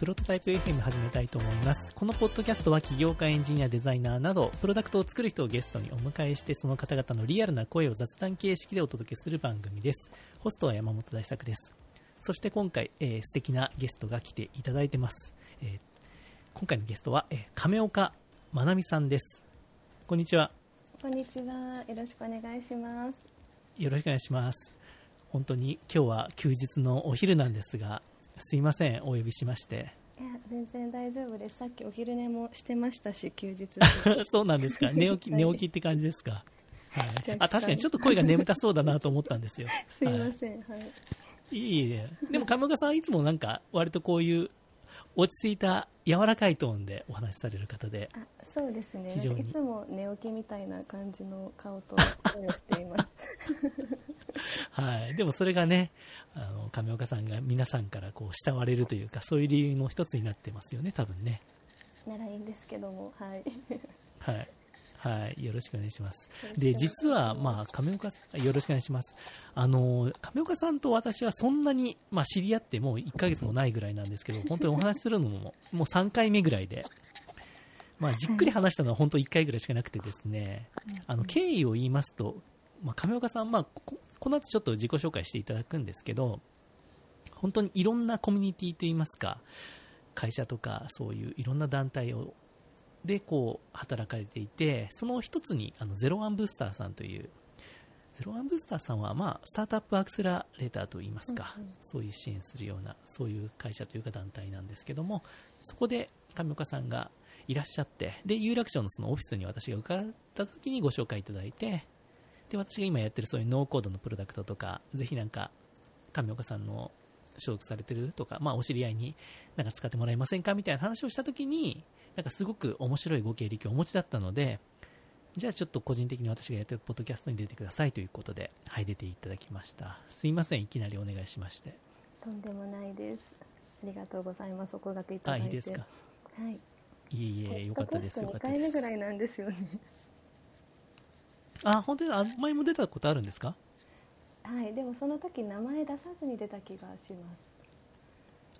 プロトタイプ FM 始めたいと思います。このポッドキャストは起業家、エンジニア、デザイナーなど、プロダクトを作る人をゲストにお迎えして、その方々のリアルな声を雑談形式でお届けする番組です。ホストは山本大作です。そして今回、えー素敵なゲストが来ていただいてます。えー今回のゲストは、えー亀岡まなみさんです。こんにちは。こんにちは。よろしくお願いします。よろしくお願いします。本当に今日は休日のお昼なんですが、すいません、お呼びしまして。いや、全然大丈夫です。さっきお昼寝もしてましたし、休日。そうなんですか。寝起き、はい寝起きって感じですか？はいあ確かにちょっと声が眠たそうだなと思ったんですよ。すいません。はい。い、いえいえ。でも亀岡さんはいつもなんか割とこういう落ち着いた柔らかいトーンでお話しされる方で、あ、そうですね。いつも寝起きみたいな感じの顔と声をしています。はい。でもそれがね、あの、亀岡さんが皆さんからこう慕われるというか、そういう理由の一つになってますよね、多分ね。ならいいんですけども、はい。はい。はい。よろしくお願いします。で、実は、まあ、亀岡さん、よろしくお願いします。あの、亀岡さんと私はそんなに、まあ、知り合ってもう1ヶ月もないぐらいなんですけど、本当にお話しするのも、もう3回目ぐらいで、まあ、じっくり話したのは本当1回ぐらいしかなくてですね、あの、経緯を言いますと、まあ、亀岡さん、まあ、ここの後ちょっと自己紹介していただくんですけど、本当にいろんなコミュニティといいますか、会社とかそういういろんな団体をでこう働かれていてその一つにあのゼロワンブースターさんというゼロワンブースターさんは、まあ、スタートアップアクセラレーターといいますか、うんうん。そういう支援するようなそういう会社というか団体なんですけどもそこで上岡さんがいらっしゃってで有楽町のそのオフィスに私が伺った時にご紹介いただいてで私が今やってるそういうノーコードのプロダクトとかぜひなんか上岡さんの所属されてるとか、まあ、お知り合いになんか使ってもらえませんかみたいな話をしたときに、なんかすごく面白いご経歴をお持ちだったので、じゃあちょっと個人的に私がやってるポッドキャストに出てくださいということで、はい、出ていただきました。すいません、いきなりお願いしまして。とんでもないです。ありがとうございます。お声掛けいたあ、だいて。いいですか。はい。いえいえ、よかったです、よか2った回です。目ぐらいなんですよね。あ、本当に、あ前も出たことあるんですか？はい。でもその時名前出さずに出た気がします。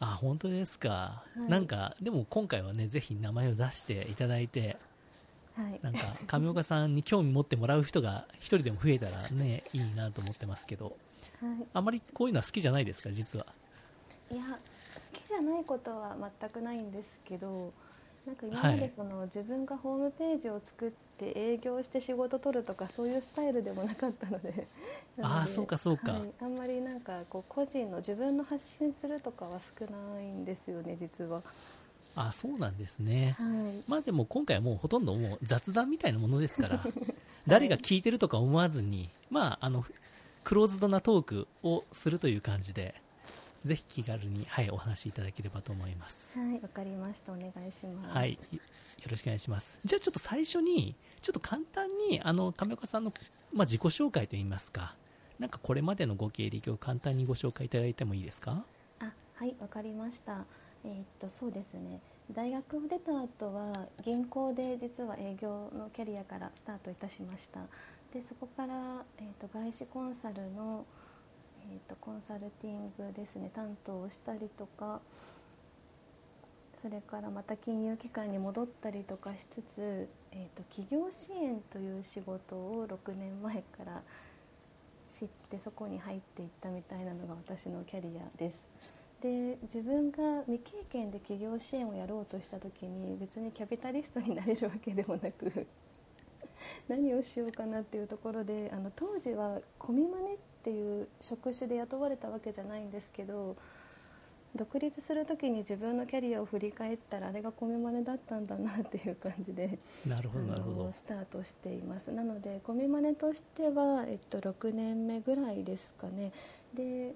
あ、本当ですか。はいなんか、でも今回はね、ぜひ名前を出していただいて、はい。なんか、上岡さんに興味持ってもらう人が一人でも増えたらね、いいなと思ってますけど、はい。あまりこういうのは好きじゃないですか、実は。いや好きじゃないことは全くないんですけどなんか今まはい。でその、自分がホームページを作って営業して仕事取るとかそういうスタイルでもなかったので。あーそうかそうか。はい、あんまりなんかこう個人の自分の発信するとかは少ないんですよね実は。あ、そうなんですね。はい。まあでも今回はもうほとんどもう雑談みたいなものですから、誰が聞いてるとか思わずに、まあ、あの、クローズドなトークをするという感じで、ぜひ気軽に、はい、お話しいただければと思います。はいわかりましたお願いします。はい。よろしくお願いします。じゃあちょっと最初に、ちょっと簡単に、あの、亀岡さんの、まあ、自己紹介といいますか、なんかこれまでのご経歴を簡単にご紹介いただいてもいいですか？あはいわかりましたえーっとそうですね大学を出た後は銀行で実は営業のキャリアからスタートいたしましたでそこから、えーっと外資コンサルの、えーっとコンサルティングですね担当をしたりとかそれからまた金融機関に戻ったりとかしつつ、えーっと企業支援という仕事を6年前から知ってそこに入っていったみたいなのが私のキャリアです。で自分が未経験で企業支援をやろうとした時に別にキャピタリストになれるわけでもなく何をしようかなっていうところであの当時はコミマネっていう職種で雇われたわけじゃないんですけど独立する時に自分のキャリアを振り返ったらあれがコミマネだったんだなっていう感じでなるほど、なるほど。スタートしていますなのでコミマネとしては、えっと、6年目ぐらいですかねで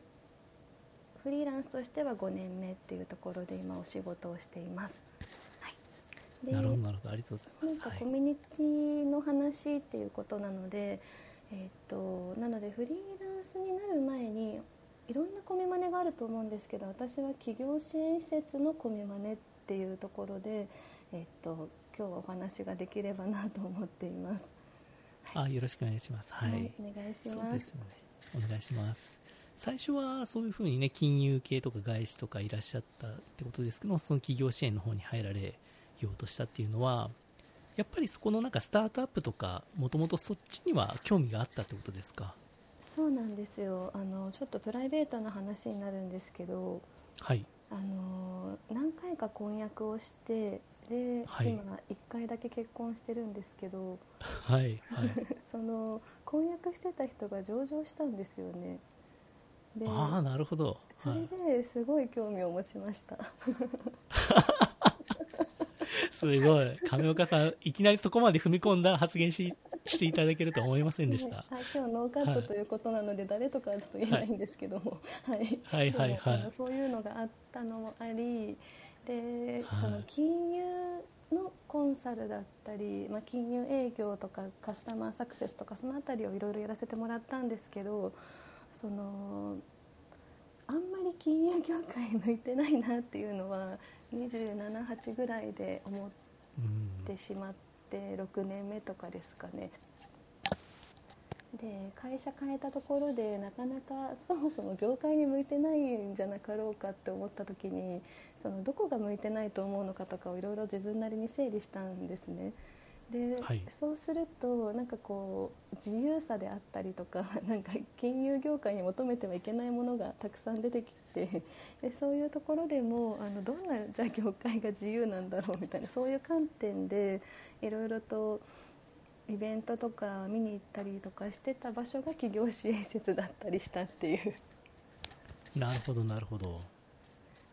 フリーランスとしては5年目っていうところで今お仕事をしています、はい、でなるほど、なるほど。ありがとうございます。はいなんかコ。ミュニティの話っていうことなので、えっとなのでフリーランスになる前にいろんなコミマネがあると思うんですけど私は企業支援施設のコミマネっていうところで、えっと今日はお話ができればなと思っています。あ、よろしくお願いします。はい。お願いしそうます。ですよね。お願いします。最初はそういうふうにね金融系とか外資とかいらっしゃったってことですけどその企業支援の方に入られようとしたっていうのはやっぱりそこのなんかスタートアップとかもともとそっちには興味があったってことですか？そうなんですよ。あのちょっとプライベートな話になるんですけどはい。あの何回か婚約をしてで、はい。今1回だけ結婚してるんですけどはいはい。その婚約してた人が上場したんですよね。でああなるほど、そはい。れですごい興味を持ちました すごい。亀岡さんいきなりそこまで踏み込んだ発言ししていただけるとは思いませんでした、はい、今日ノーカットということなので、誰とかはちょっと言えないんですけども、はい、はい。はいはいそういうのがあったのもありで、はい。その金融のコンサルだったり、まあ、金融営業とかカスタマーサクセスとかそのあたりをいろいろやらせてもらったんですけどそのあんまり金融業界向いてないなっていうのは278ぐらいで思っうん。てしまって6年目とかですかね。で会社変えたところでなかなかそもそも業界に向いてないんじゃなかろうかって思った時にそのどこが向いてないと思うのかとかをいろいろ自分なりに整理したんですね。で、はい。そうするとなんかこう自由さであったりとか なんか金融業界に求めてはいけないものがたくさん出てきて でそういうところでもあのどんなじゃあ業界が自由なんだろうみたいなそういう観点でいろいろとイベントとか見に行ったりとかしてた場所が企業支援施設だったりしたっていう。なるほどなるほど。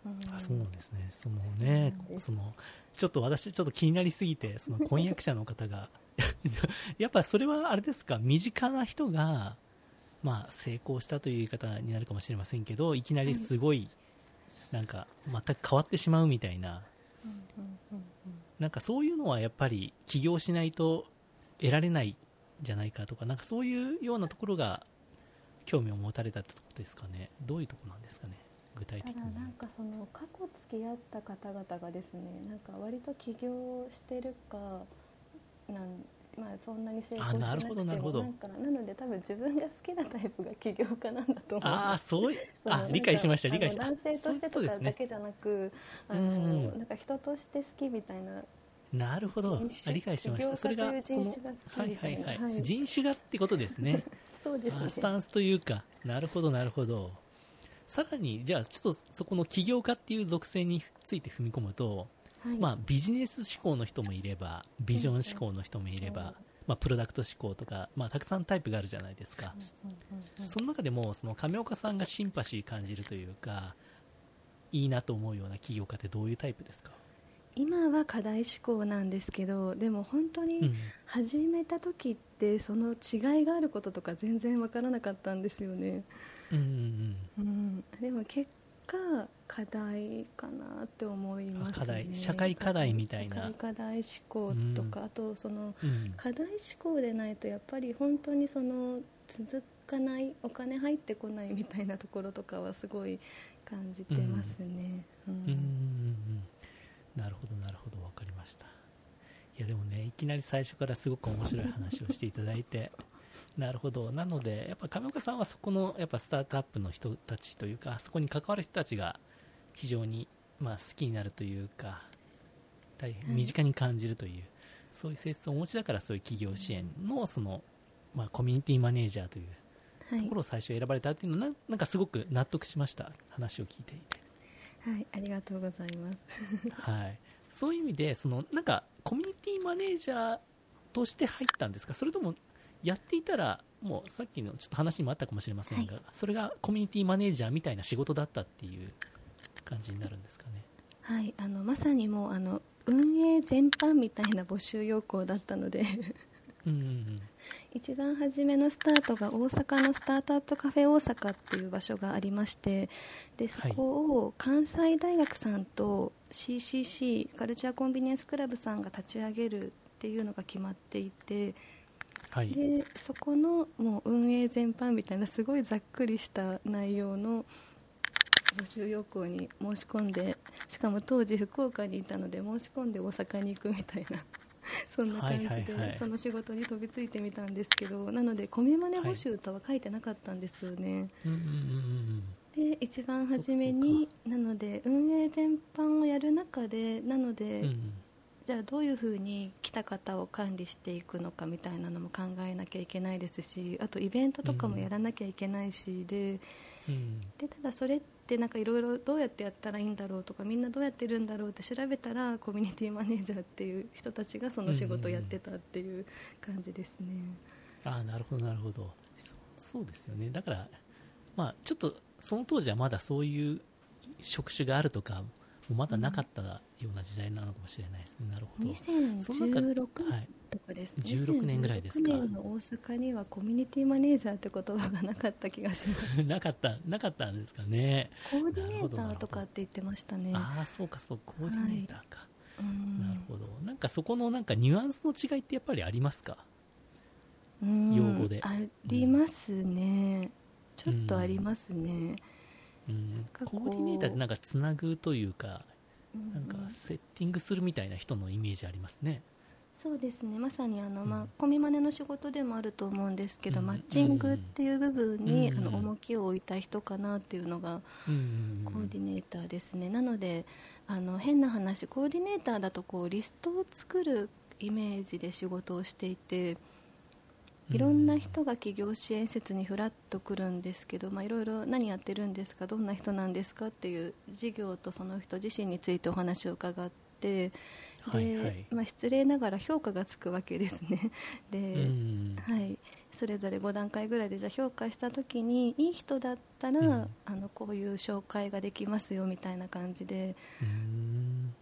うん。あそうですね。そのねそのちょっと私ちょっと気になりすぎてその婚約者の方が。やっぱそれはあれですか？身近な人がまあ成功したという言い方になるかもしれませんけどい。きなりすごいなんか全く変わってしまうみたいななんかそういうのはやっぱり起業しないと得られないんじゃないかとかなんかそういうようなところが興味を持たれたってことですかね。どういうところなんですかね具体た的に。だなんかその過去付き合った方々がですねなんか割と起業してるかなんまあそんなに成功してなくてもなんかなので多分自分が好きなタイプが起業家なんだと思う。ああそうい あ理解しました理解した。あの男性としてとかだけじゃなく、あうんうんのなんか人として好きみたいななるほど。理解しました。それがはいはいはい、はい。人種がってことですね。そうですね。あスタンスというか。なるほどなるほど。さらにじゃあちょっとそこの起業家っていう属性について踏み込むと、はい。まあ、ビジネス志向の人もいればビジョン志向の人もいれば、うんまあ、プロダクト志向とか、まあ、たくさんタイプがあるじゃないですか、その中でもその亀岡さんがシンパシー感じるというかいいなと思うような起業家ってどういうタイプですか、今は課題志向なんですけどでも本当にうん、始めた時ってその違いがあることとか全然わからなかったんですよね、うんうん。うん、でも結果課題かなって思いますね。あ課題社会課題みたいな。社会課題志向とか、あとそのうん。うん課題志向でないとやっぱり本当にその続かないお金入ってこないみたいなところとかはすごい感じてますね、うん。うん。うんうんうん。なるほどなるほど。分かりました。いやでもねいきなり最初からすごく面白い話をしていただいて。なるほど。なのでやっぱ亀岡さんはそこのやっぱスタートアップの人たちというかそこに関わる人たちが非常にまあ好きになるというか大変身近に感じるという、そういう性質をお持ちだからそういう企業支援のその、まあ、コミュニティマネージャーというはい。ところを最初選ばれたっていうのはななんかすごく納得しました話を聞いていて。はい、ありがとうございます。はい、そういう意味でそのなんかコミュニティマネージャーとして入ったんですか？それともやっていたらもうさっきのちょっと話にもあったかもしれませんが、それがコミュニティマネージャーみたいな仕事だったっていう感じになるんですかね。はい、あのまさにもうあの運営全般みたいな募集要項だったので。うんうんうん。一番初めのスタートが大阪のスタートアップカフェ大阪っていう場所がありましてでそこを関西大学さんと CCC カルチャーコンビニエンスクラブさんが立ち上げるっていうのが決まっていてはい。でそこのもう運営全般みたいなすごいざっくりした内容の募集要項に申し込んでしかも当時福岡にいたので申し込んで大阪に行くみたいな そんな感じでその仕事に飛びついてみたんですけどなのでコミマネ募集とは書いてなかったんですよね、で一番初めになので運営全般をやる中でなので、じゃあどういうふうに来た方を管理していくのかみたいなのも考えなきゃいけないですしあとイベントとかもやらなきゃいけないしでうん。でただそれってなんかいろいろどうやってやったらいいんだろうとかみんなどうやってるんだろうって調べたらコミュニティマネージャーっていう人たちがその仕事をやってたっていう感じですね。ああなるほどなるほど。そうそうですよね。だからまあちょっとその当時はまだそういう職種があるとかまだなかったような時代なのかもしれないですね、なるほど。その中2016はい。とかですね、16年ぐらいですか。2016年の大阪にはコミュニティマネージャーって言葉がなかった気がします。なかったなかったんですかね。コーディネーターとかって言ってましたね。ああそうかそうコーディネーターか、うんなるほど。なんかそこのなんかニュアンスの違いってやっぱりありますか？うん。用語で。ありますね、ちょっとありますね、うんうコーディネーターってなんかつなぐというかうん。なんかセッティングするみたいな人のイメージありますね。そうですね。まさにあの、うん。まあ、コミマネの仕事でもあると思うんですけど、うん。マッチングっていう部分に、うん。あの重きを置いた人かなっていうのがコーディネーターですね、なのであの変な話コーディネーターだとこうリストを作るイメージで仕事をしていていろんな人が企業支援施設にフラッと来るんですけど、まあ、いろいろ何やってるんですかどんな人なんですかっていう事業とその人自身についてお話を伺ってで、はいはい。まあ、失礼ながら評価がつくわけですね。で、うん。はい、それぞれ5段階ぐらいでじゃあ評価した時にいい人だったら、うん。あのこういう紹介ができますよみたいな感じでうん。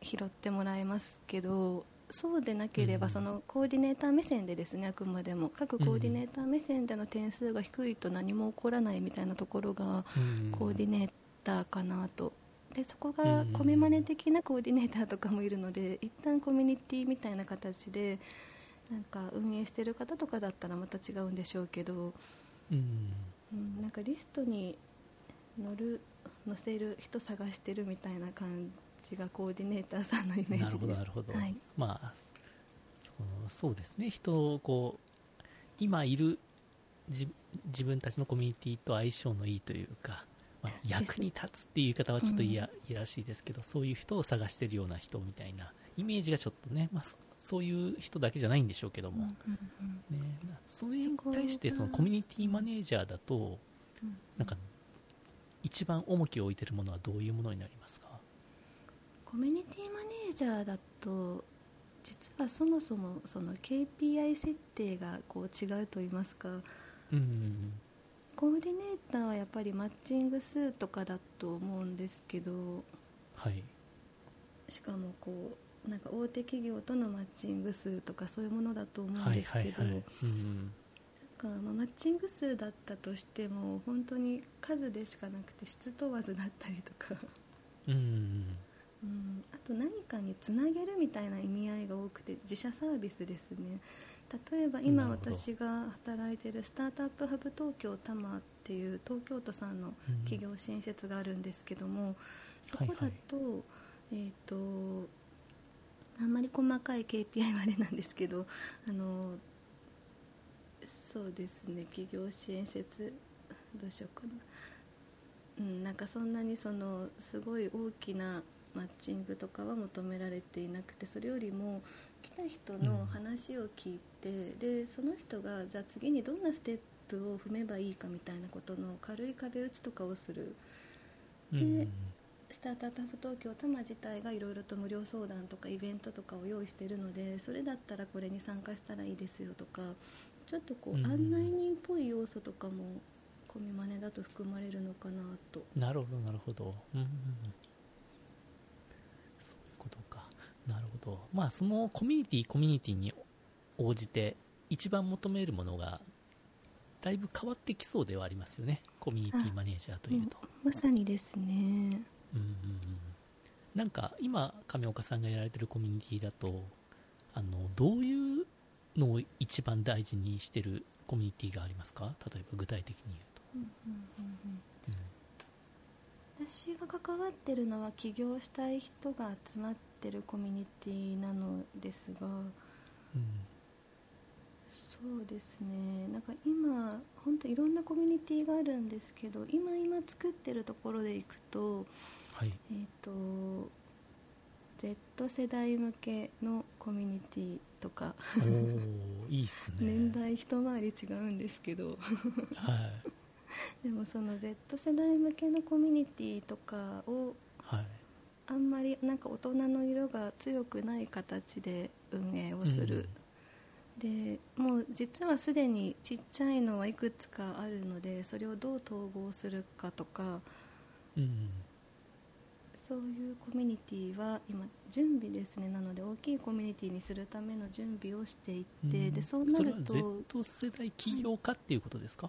拾ってもらえますけどそうでなければ、うん。そのコーディネーター目線でですねあくまでも各コーディネーター目線での点数が低いと何も起こらないみたいなところがうん。コーディネーターかなと。でそこうん。がコミマネ的なコーディネーターとかもいるので一旦コミュニティみたいな形でなんか運営してる方とかだったらまた違うんでしょうけど、うん。うん、なんかリストに乗る載せる人探してるみたいな感じがコーディネーターさんのイメーなるほジです。どなるほど、はい。まあそそうですね。人をこう今いる自自分たちのコミュニティと相性のいいというか、まあ、役に立つっていう言い方はちょっといや,、うん。いやらしいですけどそういう人を探してるような人みたいなイメージがちょっとね、まあ、そそういう人だけじゃないんでしょうけども、ね、なそれに対してそのコミュニティマネージャーだとうん。なんか一番重きを置いてるものはどういうものになりますか？コミュニティマネージャーだと実はそもそもその KPI 設定がこう違うと言いますかうんコーディネーターはやっぱりマッチング数とかだと思うんですけどはい。しかもこうなんか大手企業とのマッチング数とかそういうものだと思うんはいですけど、かまあマッチング数だったとしても本当に数でしかなくて質問わずだったりとか、うんうん、あと何かにつなげるみたいな意味合いが多くて自社サービスですね。例えば今私が働いてるスタートアップハブ東京多摩っていう東京都さんのうん。企業支援施設があるんですけども、そこだと,、えっ、とあんまり細かい KPI はあれなんですけどあのそうですね企業支援施設どうしようかな、うん、なんかそんなにそのすごい大きなマッチングとかは求められていなくてそれよりも来た人の話を聞いて、でその人がじゃあ次にどんなステップを踏めばいいかみたいなことの軽い壁打ちとかをする。うんでスタートアップ東京多摩自体がいろいろと無料相談とかイベントとかを用意しているのでそれだったらこれに参加したらいいですよとかちょっとこううん案内人っぽい要素とかもコミマネだと含まれるのかなと。なるほどなるほど、うんうんうん、そういうことかなるほどまあそのコミュニティコミュニティに応じて一番求めるものがだいぶ変わってきそうではありますよね。コミュニティマネージャーというと、まさにですね。うんうんうん、なんか今亀岡さんがやられてるコミュニティだとあのどういうのを一番大事にしてるコミュニティがありますか？例えば具体的に言うと、うんうんうんうん。うん。私が関わってるのは起業したい人が集まってってるコミュニティなのですがうんそうですね。なんか今本当いろんなコミュニティがあるんですけど今今作ってるところでいくとはい。えっ、と Z 世代向けのコミュニティとかいいっすね。年代一回り違うんですけど。はい。でもその Z 世代向けのコミュニティとかをはいあんまりなんか大人の色が強くない形で運営をする、でもう実はすでにちっちゃいのはいくつかあるのでそれをどう統合するかとか。うんそういうコミュニティは今準備ですね。なので大きいコミュニティにするための準備をしていって、うんでそうなると。それは Z 世代起業家っていうことですか、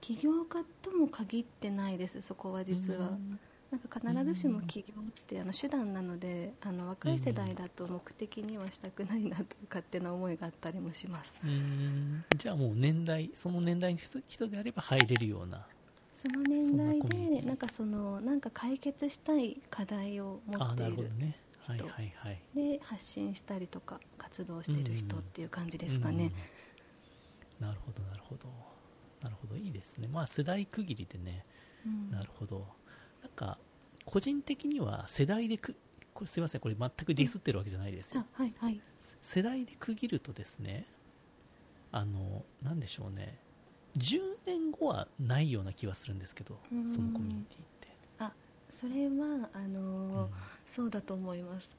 起業家とも限ってないですそこは実は。うんなんか必ずしも起業ってあの手段なのであの若い世代だと目的にはしたくないなという勝手な思いがあったりもします。うん。じゃあもう年代その年代の人人であれば入れるようなその年代でなんかそのなんか解決したい課題を持っている人。で発信したりとか活動している人っていう感じですかね、うん。なるほどなるほど。なるほど。いいですね。まあ世代区切りでね。うん。なるほどなんか個人的には世代でくこれすいませんこれ全くディスってるわけじゃないですよ。あはいはい。世代で区切るとですねあのなんでしょうね。10年後はないような気はするんですけどうん。そのコミュニティって。それはあのーそうだと思います。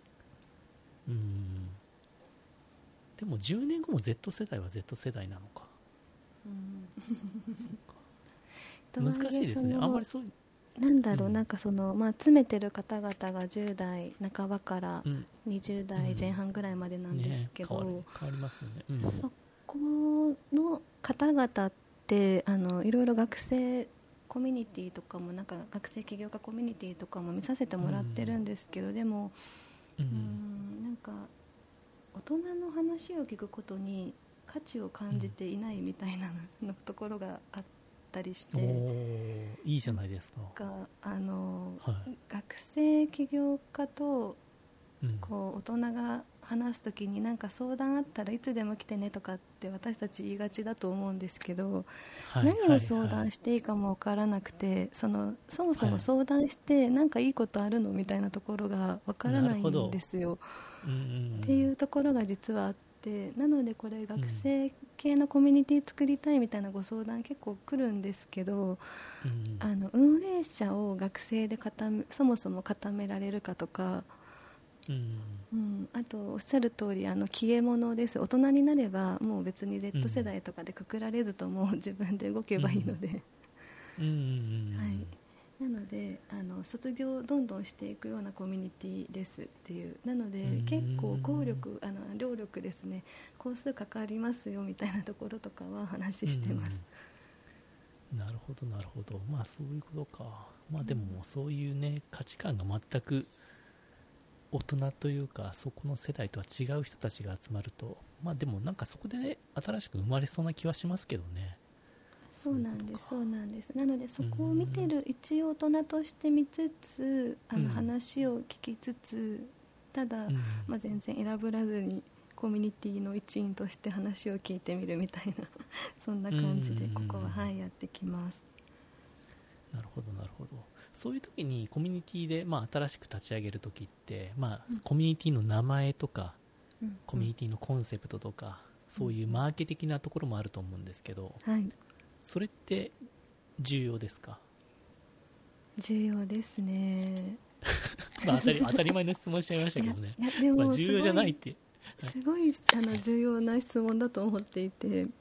うんうん。でも10年後も Z 世代は Z 世代なのか。うん。難しいですね。あんまりそうなんだろう、うん。なんかその、まあ、詰めてる方々が10代半ばからうん。20代前半ぐらいまでなんですけど、ね、変わる変わりますよね、うん。そこの方々ってあのいろいろ学生コミュニティとかもなんか学生起業家コミュニティとかも見させてもらってるんですけど、でもううんんなんか大人の話を聞くことに価値を感じていないみたいなのところがあったりしおて。ーいいじゃないですか、があのはい。学生起業家とうん。こう大人が話す時になんか相談あったらいつでも来てねとかって私たち言いがちだと思うんですけど、はい何を相談はい。していいかも分からなくてそのそもそはい。も相談してなんかいいことあるのみたいなところが分からないんですよ。っていうところが実はあってなのでこれ学生系のコミュニティ作りたいみたいなご相談結構来るんですけどうん。あの運営者を学生で固めそもそも固められるかとか、うん。うん、あとおっしゃる通りあの消え物です。大人になればもう別にう Z ん世代とかでくくられずとも自分で動けばいいので、うん。うん。うん。はい、なのであの卒業をどんどんしていくようなコミュニティですっていう。なのでうん結構効力あの労力ですね。工数かかりますよみたいなところとかは話してます、うん。なるほどなるほど。まあそういうことか。まあでもそういうね価値観が全く大人というかそこの世代とは違う人たちが集まると。まあでもなんかそこでね新しく生まれそうな気はしますけどねそうなんですそうなんです。なのでそこを見てる一応大人として見つつあうん。の話を聞きつつただ、うん。まあ、全然選ぶらずにコミュニティの一員として話を聞いてみるみたいな そんな感じでうん。ここははいやってきます。なるほどなるほど。そういう時にコミュニティでまあ新しく立ち上げる時ってまあうん。コミュニティの名前とかうん。コミュニティのコンセプトとかそういうマーケ的なところもあると思うんですけどはいそれって重要ですか？重要ですね。まあ当たり当たり前の質問しちゃいましたけどね。でもまあ重要じゃないってすごいあの重要な質問だと思っていて。うん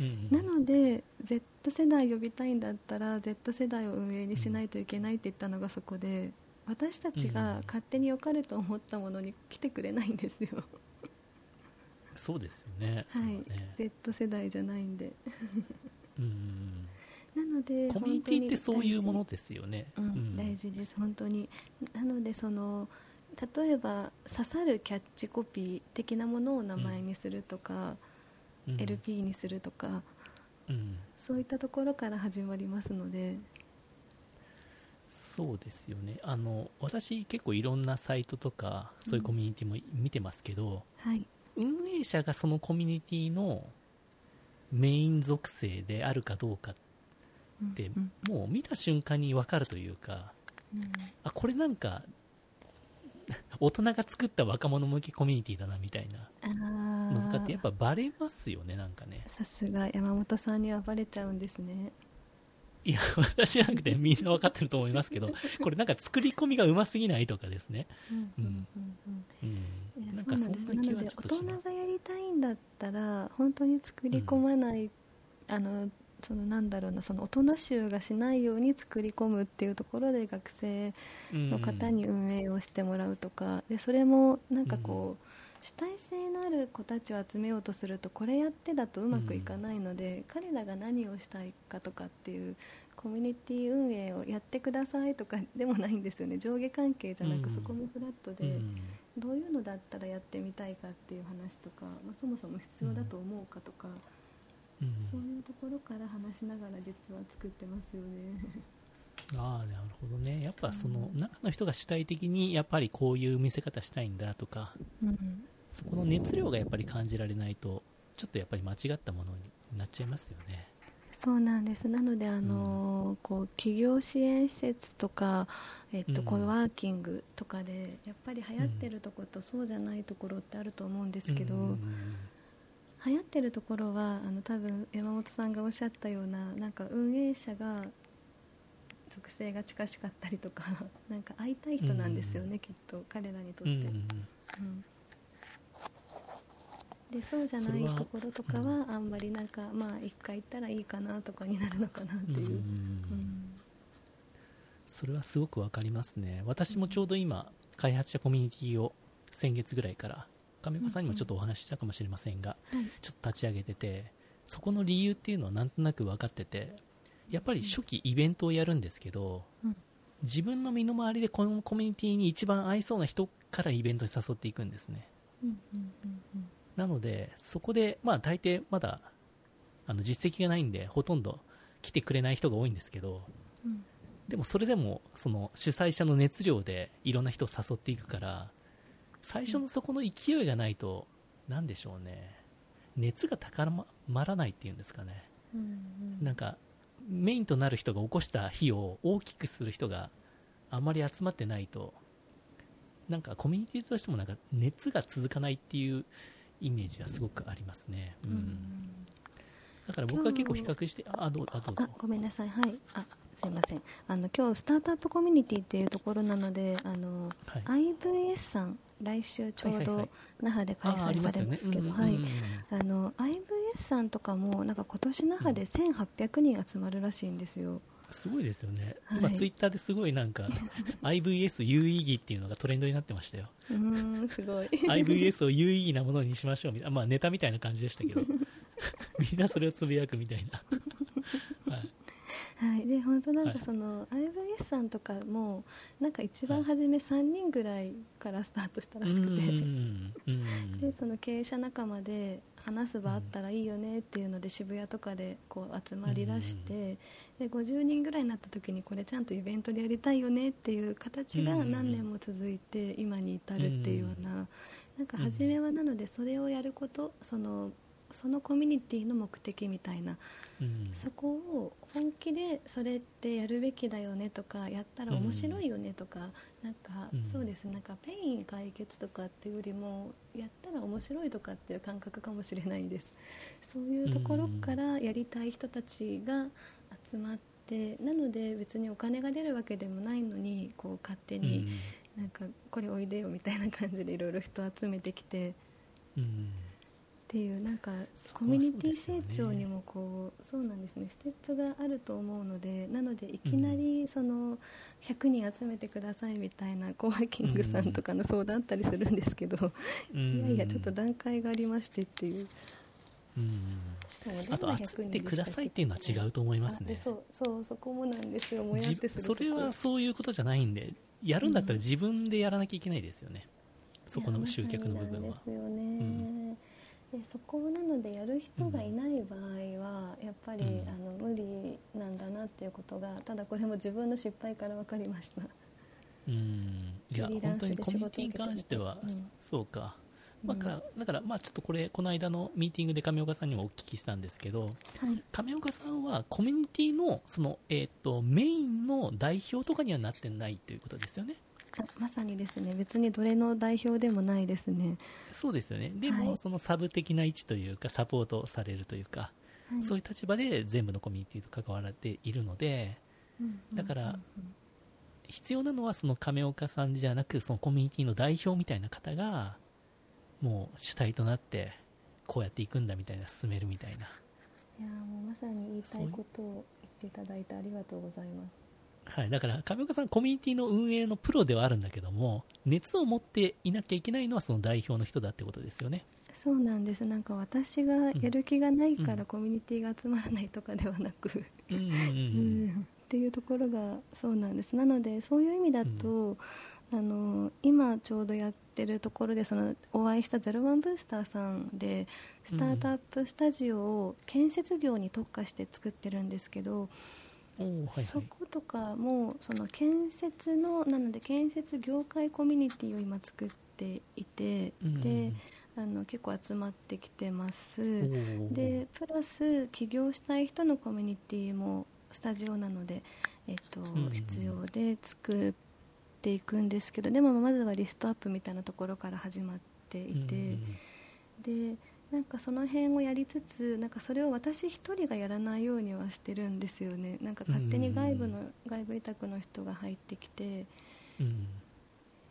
うん。なので Z 世代呼びたいんだったら Z 世代を運営にしないといけないって言ったのがそこで私たちが勝手に良かれと思ったものに来てくれないんですよ、そうですよね。はい。ね、Z 世代じゃないんでうん。うんなのでコミュニティってそういうもの本ですよね、うん大事です。本当に。なのでその例えば刺さるキャッチコピー的なものを名前にするとか、うん。LP にするとかうん。そういったところから始まりますので。そうですよね。あの私結構いろんなサイトとかそういうコミュニティも見てますけど、はい。運営者がそのコミュニティのメイン属性であるかどうかって、うんもう見た瞬間に分かるというかうん。あこれなんか 大人が作った若者向けコミュニティだなみたいなあのとかってやっぱぱバレますよねなんかね。さすが山本さんにはバレちゃうんですねいや私じゃなくてみんな分かってると思いますけどこれなんか作り込みがうますぎないとかですね。うん。うん。うん。なんかそうなんです。そんな気はなので大ちょっとします。人がやりたいんだったら本当に作り込まない、あのそのなんだろうなその大人衆がしないように作り込むっていうところで学生の方に運営をしてもらうとかでそれもなんかこう、主体性のある子たちを集めようとするとこれやってだとうまくいかないので、彼らが何をしたいかとかっていうコミュニティ運営をやってくださいとかでもないんですよね。上下関係じゃなくうん。そこもフラットで、うん。どういうのだったらやってみたいかっていう話とか、まあ、そもそも必要だと思うかとか、うん。そういうところから話しながら実は作ってますよね。ああなるほどね。やっぱそのうん。中の人が主体的にやっぱりこういう見せ方したいんだとか。うんそこの熱量がやっぱり感じられないとちょっとやっぱり間違ったものになっちゃいますよね。そうなんです。なので、あのーこう企業支援施設とか、えっとうん。コワーキングとかでやっぱり流行ってるところとそうじゃないところってあると思うんですけど、うん。流行ってるところはあの多分山本さんがおっしゃったようななんか運営者が属性が近しかったりとか なんか会いたい人なんですよね、きっと彼らにとって。うん。うんでそうじゃないところとかはあんまりなんかまあ一回行ったらいいかなとかになるのかなっていう、うんうんそれはすごくわかりますね。私もちょうど今開発者コミュニティを先月ぐらいから亀岡さんにもちょっとお話ししたかもしれませんが、はいちょっと立ち上げててそこの理由っていうのはなんとなく分かっててやっぱり初期イベントをやるんですけど、うん。自分の身の回りでこのコミュニティに一番合いそうな人からイベントに誘っていくんですね。うんうんうんなのでそこでまあ大抵まだあの実績がないんでほとんど来てくれない人が多いんですけどうん。でもそれでもその主催者の熱量でいろんな人を誘っていくから最初のそこの勢いがないと何でしょうね。熱が高まらないっていうんですかね。うんうん。なんかメインとなる人が起こした火を大きくする人があまり集まってないとなんかコミュニティとしてもなんか熱が続かないっていうイメージがすごくありますね、うん。うん。だから僕は結構比較してあどうあどうぞ。あごめんなさい。はい。あすいません。あの今日スタートアップコミュニティっていうところなのであの、はい。IVS さん来週ちょうど那覇で開催されますけど、はい。あの IVS さんとかもなんか今年那覇で1800人集まるらしいんですよ。すごいですよね、はい。今ツイッターですごいなんか IVS 有意義っていうのがトレンドになってましたよ。うーんすごい。IVS を有意義なものにしましょうみたいな、まあ、ネタみたいな感じでしたけど。みんなそれをつぶやくみたいな、はい、はい、で本当なんはい。かその、IVS さんとかもなんか一番初め3人ぐらいからスタートしたらしくて、うんうんうん。でその経営者仲間で話す場あったらいいよねっていうので渋谷とかでこう集まりだして、で50人ぐらいになった時にこれちゃんとイベントでやりたいよねっていう形が何年も続いて今に至るっていうような、なんか初めはなのでそれをやることそのそのコミュニティの目的みたいなうん。そこを本気でそれってやるべきだよねとかやったら面白いよねとか、なんかうん。そうです。なんか pain 解決とかっていうよりもやったら面白いとかっていう感覚かもしれないです。そういうところからやりたい人たちが集まってなので別にお金が出るわけでもないのにこう勝手うん。になんかこれおいでよみたいな感じでいろいろ人集めてきてうんっていうなんかコミュニティ成長にもこうそうなんですね。ステップがあると思うのでなのでいきなりその100人集めてくださいみたいなコワーキングさんとかの相談あったりするんですけど、うん。いやいやちょっと段階がありましてっていう。うん。しかもあと100集めてくださいっていうのは違うと思いますね。そうそうそこもなんですよもやっじてするそれはそういうことじゃないんでやるんだったら自分でやらなきゃいけないですよね、そこの集客の部分はですよね、でそこなのでやる人がいない場合は、やっぱり、うん。あの無理なんだなっていうことがただこれも自分の失敗から分かりました。うん。いや本当にコミュニティに関しては、仕事を受けてみて。そうか、まあ、うんかだからまあちょっとこれこの間のミーティングで亀岡さんにもお聞きしたんですけどはい。亀岡さんはコミュニティのその、えー、とメインの代表とかにはなってないということですよね。あまさにですね別にどれの代表でもないですね、そうですよね。でも、はいそのサブ的な位置というかサポートされるというか、はい。そういう立場で全部のコミュニティと関わられているのでうんだから必要なのはその亀岡さんじゃなくそのコミュニティの代表みたいな方がもう主体となってこうやっていくんだみたいな進めるみたいな。いやもうまさに言いたいことを言っていただいてありがとうございますはい、だから亀岡さんコミュニティの運営のプロではあるんだけども熱を持っていなきゃいけないのはその代表の人だってことですよね。そうなんです。なんか私がやる気がないかうん。らコミュニティが集まらないとかではなく、うんうんうんうん。っていうところがそうなんです。なのでそういう意味だと、あの今ちょうどやってるところでそのお会いしたゼロワンブースターさんでスタートアップスタジオを建設業に特化して作ってるんですけど、そことかもその建設のなので建設業界コミュニティを今作っていて、うんうんであの結構集まってきてます。でプラス起業したい人のコミュニティもスタジオなので、えっとんうん必要で作っていくんですけどでもまずはリストアップみたいなところから始まっていて、でなんかその辺をやりつつなんかそれを私一人がやらないようにはしてるんですよね。なんか勝手に外部の、外部委託の人が入ってきてうん。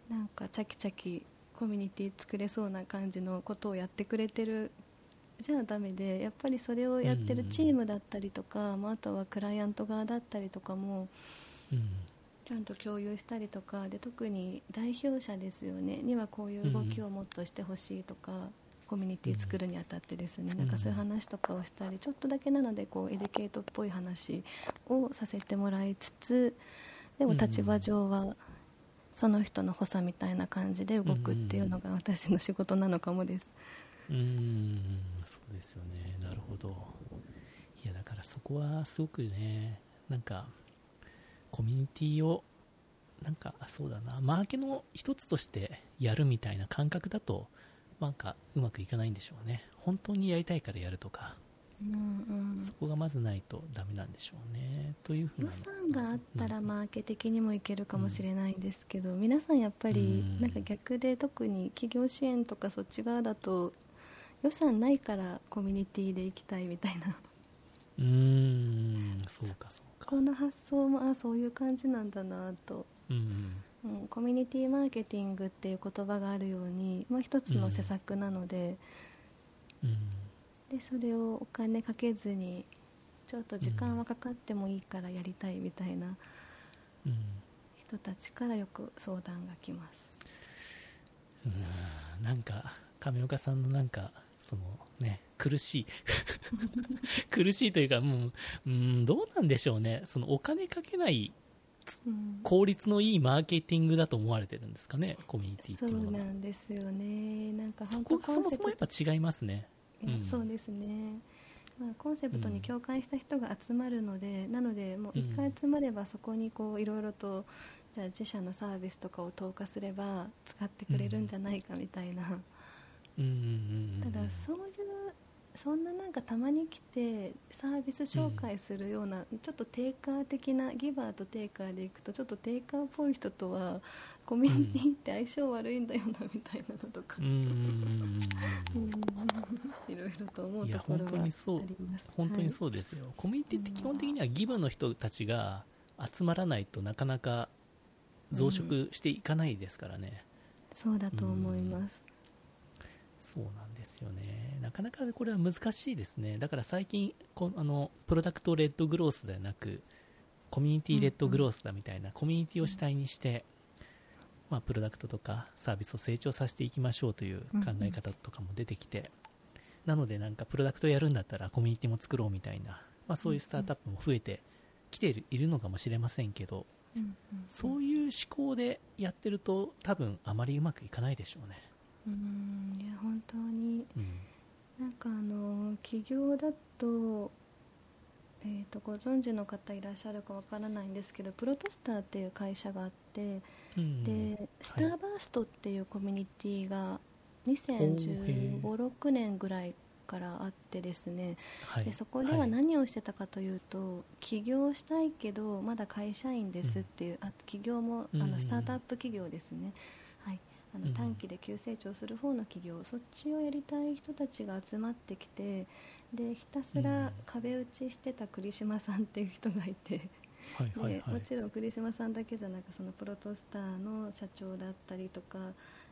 なんかチャキチャキコミュニティ作れそうな感じのことをやってくれてるじゃあダメでやっぱりそれをやってるチームだったりとか、まあ、あとはクライアント側だったりとかもうん。ちゃんと共有したりとかで特に代表者ですよね。にはこういう動きをもっとしてほしいとか、コミュニティ作るにあたってですね、ん。なんかそういう話とかをしたりちょっとだけなのでこうエデュケートっぽい話をさせてもらいつつでも立場上はその人の補佐みたいな感じで動くっていうのが私の仕事なのかもです。うーん。そうですよね。なるほど。いやだからそこはすごくねなんかコミュニティをなんかあそうだな。マーケの一つとしてやるみたいな感覚だとなんかうまくいかないんでしょうね。本当にやりたいからやるとか。うんうん。そこがまずないとダメなんでしょうね。というふうな予の算があったらうんマーケ的にもいけるかもしれないんですけど、皆さんやっぱりうん。なんか逆で特に企業支援とかそっち側だと予算ないからコミュニティで行きたいみたいな。うーん。そうかそうか。この発想もあそういう感じなんだなと、うんうん、コミュニティマーケティングっていう言葉があるように、まあ、一つの施策なので,、うん。でそれをお金かけずにちょっと時間はかかってもいいからやりたいみたいなうん。人たちからよく相談が来ます。うんなんか亀岡さんのなんかそのね苦しい。苦しいというかもううんどうなんでしょうね。そのお金かけないうん効率のいいマーケティングだと思われてるんですかねコミュニティってそいうのは。なんですよね。なんかそこがそもそもやっぱ違いますね。うん。そうですね、まあ、コンセプトに共感した人が集まるので、なのでもう一回集まればそこにこういろいろとじゃあ自社のサービスとかを投下すれば使ってくれるんじゃないかみたいな、うんうんうんうん。ただそういうそんななんかたまに来てサービス紹介するような、ちょっとテイカー的なギバーとテイカーでいくとちょっとテイカーっぽい人とはコミュニティって相性悪いんだよなみたいなのとか、うんうんうんうんうん。いろいろと思うところがあります。本当にはいそうですよ、コミュニティって基本的にはギブの人たちが集まらないとなかなか増殖していかないですからね、そうだと思います。そうなんですよね。なかなかこれは難しいですね。だから最近こあのプロダクトレッドグロースではなくコミュニティレッドグロースだみたいな、コミュニティを主体にして、まあ、プロダクトとかサービスを成長させていきましょうという考え方とかも出てきて、なのでなんかプロダクトやるんだったらコミュニティも作ろうみたいな、まあ、そういうスタートアップも増えてきているいるのかもしれませんけどうん。そういう思考でやってると多分あまりうまくいかないでしょうね、うんいや本当に。うん。起業だと,、えー、とご存知の方いらっしゃるかわからないんですけどプロトスターっていう会社があって、うんでスターバーストっていうコミュニティが2015、6年ぐらいからあってですね。はい。でそこでは何をしてたかというと、起業したいけどまだ会社員ですっていう、あ起業もあうんうんうん。のスタートアップ企業ですね、はい、あうんうん。の短期で急成長する方の企業そっちをやりたい人たちが集まってきてでひたすうん。ら壁打ちしてた栗島さんっていう人がいて。はいはいはい。でもちろん栗島さんだけじゃなくそのプロトスターの社長だったりとか、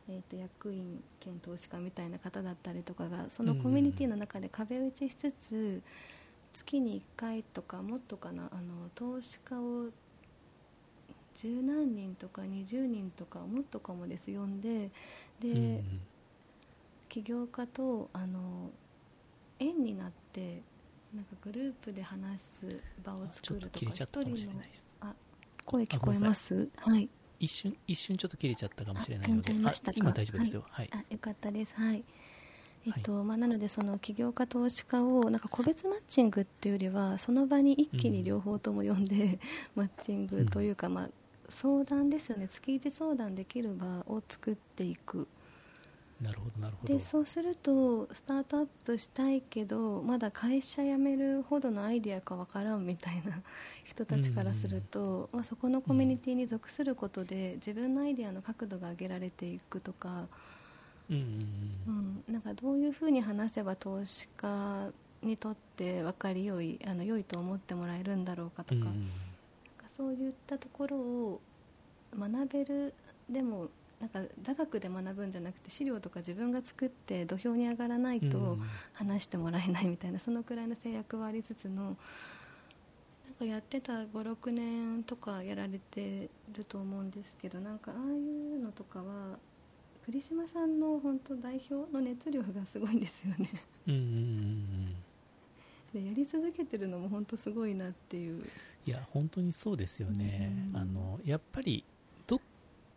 えー、と役員兼投資家みたいな方だったりとかがそのコミュニティの中で壁打ちしつつ、月に1回とかもっとかなあの投資家を十何人とか20人とかもっとかもです。呼んでで、うんうん。起業家とあの縁になってなんかグループで話す場を作るとか一人のあ声聞こえます？はい。一瞬一瞬ちょっと切れちゃったかもしれないあので今大丈夫ですよ。はい、あよかったです。はい。えっとまあ、なのでその起業家投資家をなんか個別マッチングっていうよりはその場に一気に両方とも呼んで、マッチングというか、まあ、相談ですよね。月一相談できる場を作っていく。なるほどなるほど。でそうするとスタートアップしたいけどまだ会社辞めるほどのアイデアかわからんみたいな 人たちからすると、まあ、そこのコミュニティに属することで自分のアイデアの角度が上げられていくとか、うんうんなんかどういうふうに話せば投資家にとって分かりよいあの良いと思ってもらえるんだろうかとか,、うんそういったところを学べるでもなんか座学で学ぶんじゃなくて資料とか自分が作って土俵に上がらないと、うん。話してもらえないみたいなそのくらいの制約はありつつのなんかやってた56年とかやられてると思うんですけどなんかああいうのとかは栗島さんの本当代表の熱量がすごいんですよね。うんうんうんうんでやり続けてるのも本当すごいなっていう。いや本当にそうですよね、うん。あのやっぱりど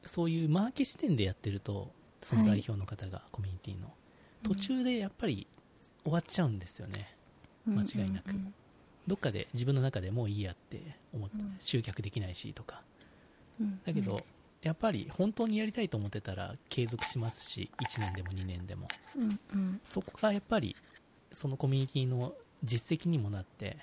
そういうマーケ視点でやってるとその代表の方が、コミュニティの。途中でやっぱり終わっちゃうんですよね、間違いなく。うんどっかで自分の中でもういいやって思って、うん。集客できないしとか。うん。だけど、やっぱり本当にやりたいと思ってたら継続しますし1年でも2年でも。うんうん。そこがやっぱりそのコミュニティの実績にもなって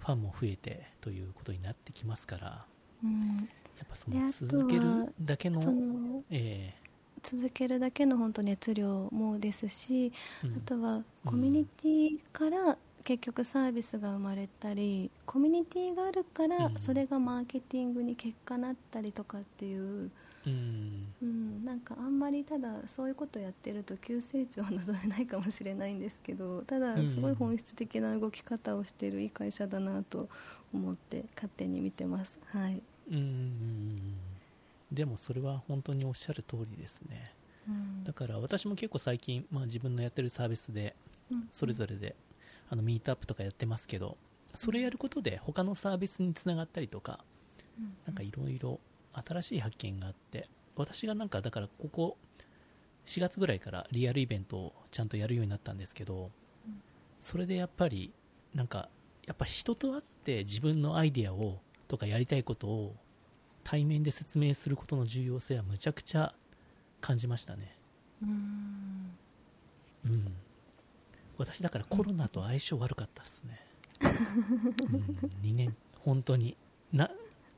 ファンも増えてということになってきますからやうん。っぱその続けるだけのそのえ続けるだけの本当熱量もですしえうん。あとはコミュニティから結局サービスが生まれたりコミュニティがあるからうん。それがマーケティングに結果なったりとかっていう、うん。うん、なんかあんまりただそういうことやってると急成長は望めないかもしれないんですけどただうんすごい本質的な動き方をしてるいい会社だなと思って勝手に見てます。はい。うん。でもそれは本当におっしゃる通りですね。うん。だから私も結構最近、まあ、自分のやってるサービスでそれぞれであのミートアップとかやってますけどそれやることで他のサービスにつながったりとかうん。なんかいろいろ新しい発見があって私がなんかだからここ4月ぐらいからリアルイベントをちゃんとやるようになったんですけどうんそれでやっぱりなんかやっぱ人と会って自分のアイデアをとかやりたいことを対面で説明することの重要性はむちゃくちゃ感じましたね。うん。うん。私だからコロナと相性悪かったですね、うん、2年。本当に。な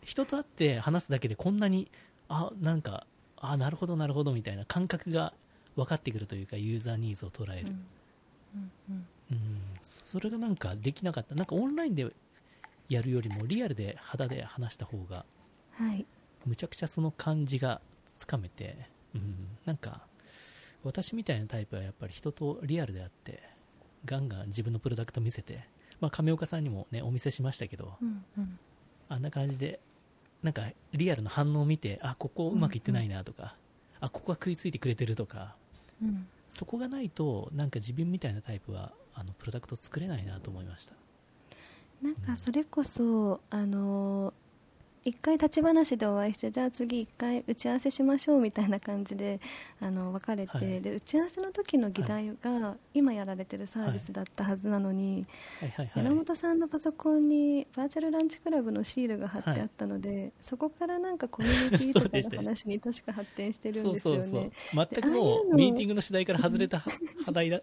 人と会って話すだけでこんなにあなんかあなるほどなるほどみたいな感覚が分かってくるというかユーザーニーズを捉える、うんうんうん、それがなんかできなかった。なんかオンラインでやるよりもリアルで肌で話した方がはい。むちゃくちゃその感じがつかめて、うん、なんか私みたいなタイプはやっぱり人とリアルであってガンガン自分のプロダクト見せて、まあ、亀岡さんにもねお見せしましたけどうんうん。あんな感じでなんかリアルの反応を見てあここうまくいってないなとか、あここは食いついてくれてるとかうん。そこがないとなんか自分みたいなタイプはあのプロダクト作れないなと思いました。なんかそれこそあの一回立ち話でお会いしてじゃあ次一回打ち合わせしましょうみたいな感じであの別れて、はいで打ち合わせの時の議題が今やられてるサービスだったはずなのに、はい。はいはい山本さんのパソコンにバーチャルランチクラブのシールが貼ってあったので、そこからなんかコミュニティとかの話に確か発展してるんそうですよそうね。そう。全くもうミーティングの主題から外れたは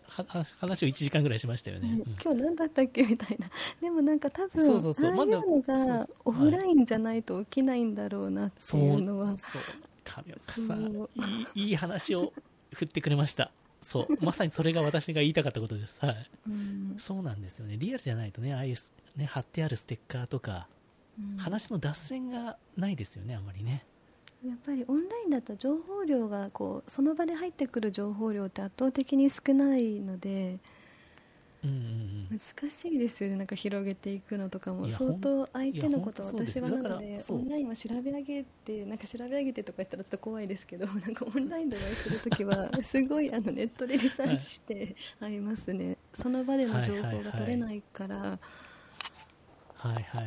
話話を1時間ぐらいしましたよね、ねうん。今日何だったっけみたいな。でもなんか多分そうそうそう。ああいうのがそうオフラインじゃないと起きないんだろうなってそういうのはそう神岡さんいいいい話を振ってくれました。そうまさにそれが私が言いたかったことです。はい。うんそうなんですよね。リアルじゃないとねああいうすね貼ってあるステッカーとかうん。話の脱線がないですよねあんまりね。やっぱりオンラインだと情報量がこうその場で入ってくる情報量って圧倒的に少ないのでうんうんうん。難しいですよねなんか広げていくのとかも。相当相手のこと私はなのでオンラインは調べ上げてなんか調べ上げてとか言ったらちょっと怖いですけど なんかオンラインでお会いするときは すごいあのネットでリサーチして会いますね。その場での情報が取れないから、はい。はい。はい、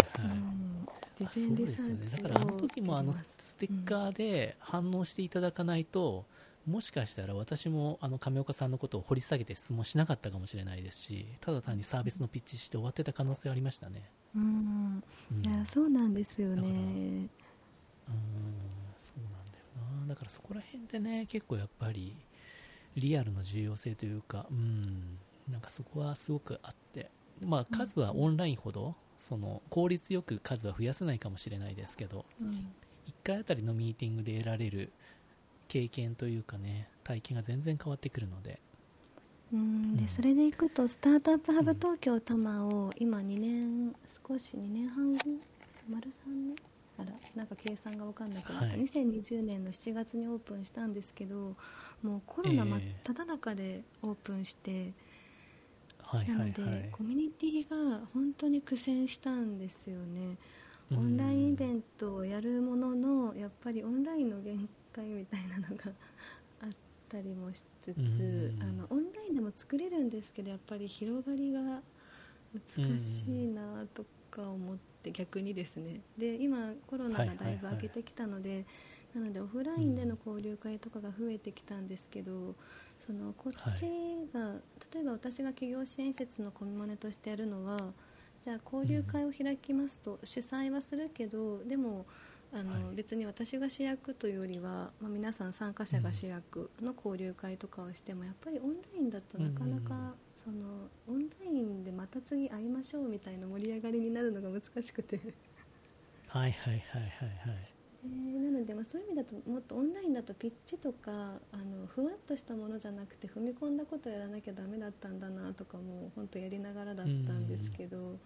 だからあの時もあのステッカーで反応してい。ただかない。と、もしかしたら私もあの亀岡さんのことを掘り下げて質問しなかったかもしれないですしただ単にサービスのピッチして終わってた可能性ありましたね、うん。うん、いやそうなんですよね。うんそうなんだよな。だからそこら辺でね結構やっぱりリアルの重要性というかうん。なんかそこはすごくあって。まあ数はオンラインほどその効率よく数は増やせないかもしれないですけどうん。1回あたりのミーティングで得られる経験というかね体験が全然変わってくるので。うんうん。でそれでいくとスタートアップハブ東京多摩を今2年少し2年半後丸3年？あらなんか計算が分かんなくなった、はい。2020年の7月にオープンしたんですけどもうコロナ真っええ只中でオープンして、はい。なので、コミュニティが本当に苦戦したんですよね。うん。オンラインイベントをやるもののやっぱりオンラインの限界みたいなのがあったりもしつつ、うんあのオンラインでも作れるんですけどやっぱり広がりが難しいなとか思って逆にですね。で今コロナがだいぶ明けてきたので、なのでオフラインでの交流会とかが増えてきたんですけど、そのこっちが、例えば私が企業支援施設のコミモネとしてやるのはじゃあ交流会を開きますと、主催はするけどでもあの、はい。別に私が主役というよりは、まあ、皆さん参加者が主役の交流会とかをしても、やっぱりオンラインだとなかなか、うんそのオンラインでまた次会いましょうみたいな盛り上がりになるのが難しくて。はいはいはいはいはい。えーなので、まあ、そういう意味だともっとオンラインだとピッチとかあのふわっとしたものじゃなくて踏み込んだことやらなきゃダメだったんだなとかも本当やりながらだったんですけど、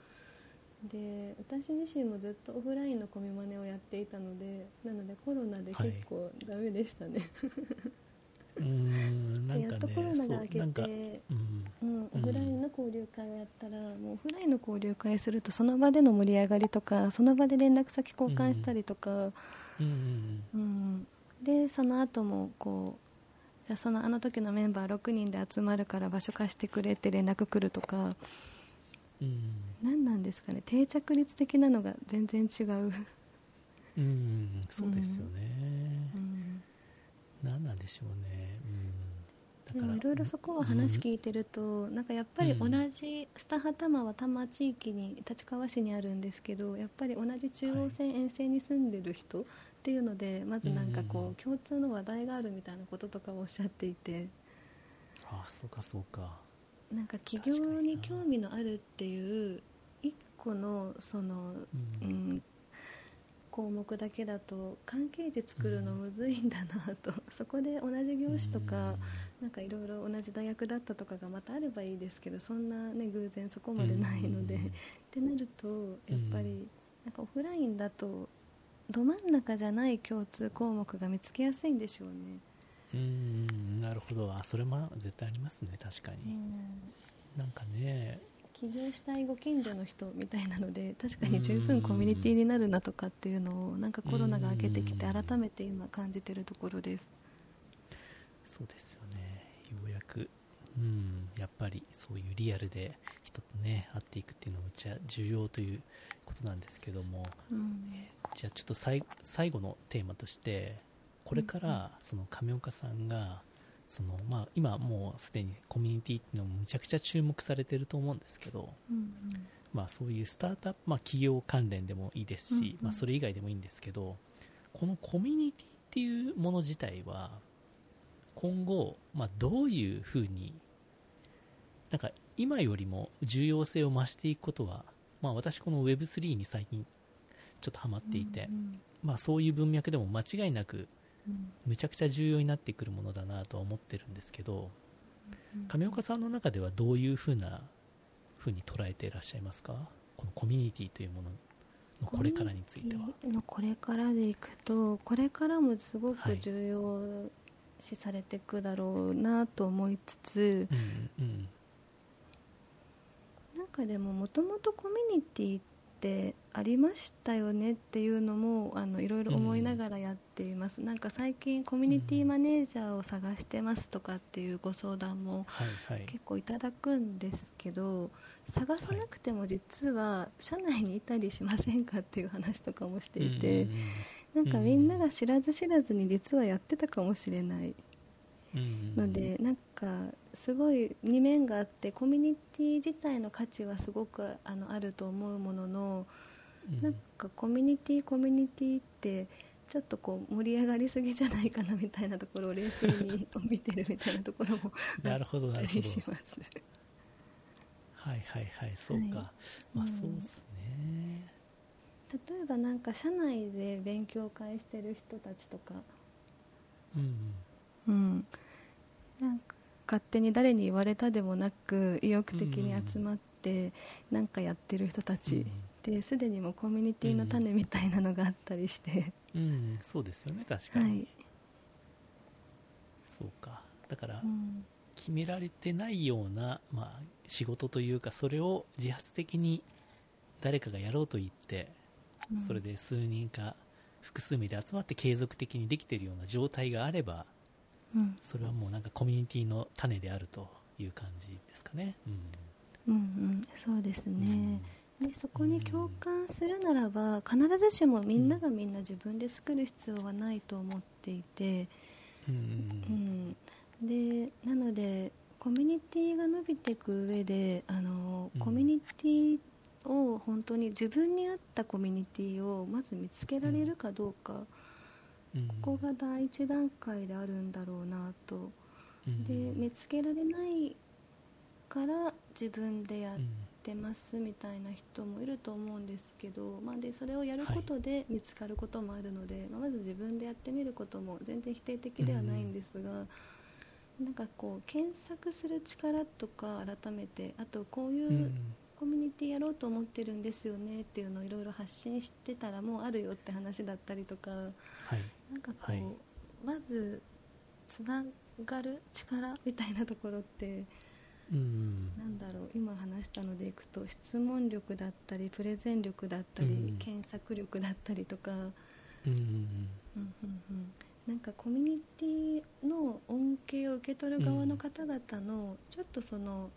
で私自身もずっとオフラインのコミマネをやっていたのでなのでコロナで結構ダメでしたね、うーんなんでやっとコロナが明けそううん。うん、オフラインの交流会をやったら、もうオフラインの交流会するとその場での盛り上がりとかその場で連絡先交換したりとか、うんうんうん、でその後もこうじゃあそのあの時のメンバー6人で集まるから場所貸してくれって連絡来るとかうん。うん何なんですかね。定着率的なのが全然違う、うん。うんそうですよね、うん、なん。なんでしょうね、うん、でだからもいろいろそこは話聞いてると、なんかやっぱり同じスタハタマは多摩地域に立川市にあるんですけどやっぱり同じ中央線沿線に住んでる人っていうので、まずなんかこう、うん。共通の話題があるみたいなこととかをおっしゃっていて。あそうかそうかなんか企業に興味のあるっていう一個のその、ううんん、項目だけだと関係値作るのむずいんだなと、そこで同じ業種とか、なんかいろいろ同じ大学だったとかがまたあればいいですけどそんな、ね、偶然そこまでないので、うん。ってなるとやっぱりなんかオフラインだとど真ん中じゃない共通項目が見つけやすいんでしょうね。うんうんなるほど。あそれも絶対ありますね。確かに、なんかね。起業したいご近所の人みたいなので確かに十分コミュニティになるなとかっていうのをなんかコロナが明けてきてうん改めて今感じてるところです。そうですよね。ようやくうんやっぱりそういうリアルで人とね会っていくっていうのもめっちゃ重要ということなんですけども、うん。えーじゃあちょっと最最後のテーマとしてこれからその亀岡さんがその、まあ、今もうすでにコミュニティっていうのもむちゃくちゃ注目されてると思うんですけど、うんまあ、そういうスタートアップ、まあ、企業関連でもいいですし、うんうん。まあ、それ以外でもいいんですけどこのコミュニティっていうもの自体は今後、まあ、どういうふうになんか今よりも重要性を増していくことは、まあ、私この Web3 に最近ちょっとハマっていて、うん。まあ、そういう文脈でも間違いなくうん。むちゃくちゃ重要になってくるものだなとは思ってるんですけどうん。亀岡さんの中ではどういうふうなふうに捉えていらっしゃいますか？このコミュニティというもののこれからについては。のこれからでいくとこれからもすごはいく重要視されていくだろうなと思いつつ、うんうんなんかでももともとコミュニティってありましたよねっていうのもあのいろいろ思いながらやっています、なんか最近コミュニティマネージャーを探してますとかっていうご相談も結構いただくんですけど探さなくても実は社内にいたりしませんかっていう話とかもしていて、うんなんかみんなが知らず知らずに実はやってたかもしれないのでなんかすごい二面があってコミュニティ自体の価値はすごくあのあると思うもののうん。なんかコミュニティコミュニティってちょっとこう盛り上がりすぎじゃないかなみたいなところを冷静に見てるみたいなところもなるほどなるほど。りします。はいはいはいそうか、はいまあうんそうですね。例えばなんか社内で勉強会してる人たちとか、うんうん、なんか勝手に誰に言われたでもなく意欲的に集まってなんかやってる人たち。ですでにもうコミュニティの種みたいなのがあったりして、うん、うん、そうですよね確かに、はい。そうか。だから、うん。決められてないような、まあ、仕事というかそれを自発的に誰かがやろうと言ってうん。それで数人か複数名で集まって継続的にできているような状態があればうん。それはもうなんかコミュニティの種であるという感じですかね。うん。うん、そうですうん。ね、でそこに共感するならば必ずしもみんながみんな自分で作る必要はないと思っていて、うん。ううん。ん、でなのでコミュニティが伸びていく上であのうん。コミュニティを本当に自分に合ったコミュニティをまず見つけられるかどうか、うん。ここが第一段階であるんだろうなと。うん。で見つけられないから自分でやっうんてますみたいな人もいると思うんですけど、まあ、でそれをやることで見つかることもあるので、まあまず自分でやってみることも全然否定的ではないんですが、なんかこう検索する力とか改めてあとこういううん。コミュニティやろうと思ってるんですよねっていうのをいろいろ発信してたらもうあるよって話だったりとかはい。なんかこう、はい。まずつながる力みたいなところってうん。なんだろう今話したのでいくと質問力だったりプレゼン力だったり、うん検索力だったりとか、うん。なんかコミュニティの恩恵を受け取る側の方々のちょっとその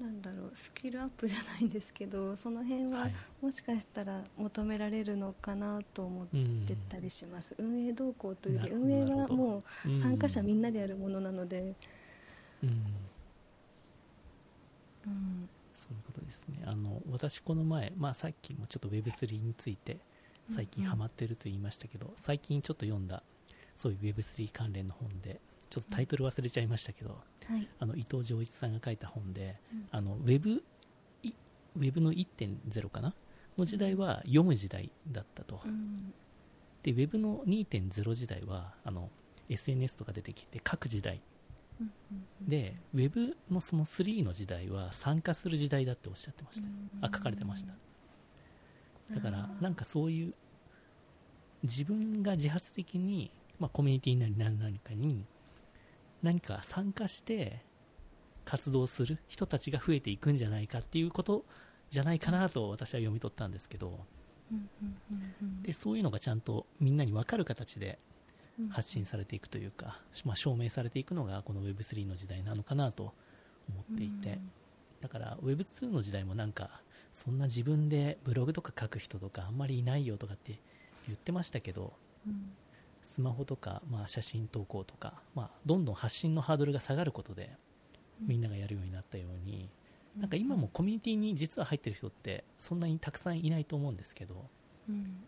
なんだろうスキルアップじゃないんですけど その辺うんははい。もしかしたら求められるのかなと思っうんてたりします、運営動向というより運営はもううん。参加者みんなでやるものなので、うんうん。そういうことですね。あの私この前、まあ、さっきもちょっと Web3 について最近うん。うんハマってると言いましたけど、最近ちょっと読んだそういう Web3 関連の本でちょっとタイトル忘れちゃいましたけど、はい。あの伊藤浄一さんが書いた本で、うん。あの Web, い Web の1.0かな？の時代は読む時代だったと、うん。で Web の2.0時代はあの SNS とか出てきて書く時代うんうんで Web のその3の時代は参加する時代だっておっしゃってました、あ書かれてました。だからなんかそういう自分が自発的に、まあ、コミュニティなり何々かに何か参加して活動する人たちが増えていくんじゃないかっていうことじゃないかなと私は読み取ったんですけど。でそういうのがちゃんとみんなに分かる形でうん発信されていくというか、まあ、証明されていくのがこの Web3 の時代なのかなと思っていて、だだから Web2 の時代もなんかそんな自分でブログとか書く人とかあんまりいないよとかって言ってましたけどうん。スマホとか、まあ、写真投稿とか、まあ、どんどん発信のハードルが下がることでみんながやるようになったようになんか今もコミュニティに実は入ってる人ってそんなにたくさんいないと思うんですけど。うん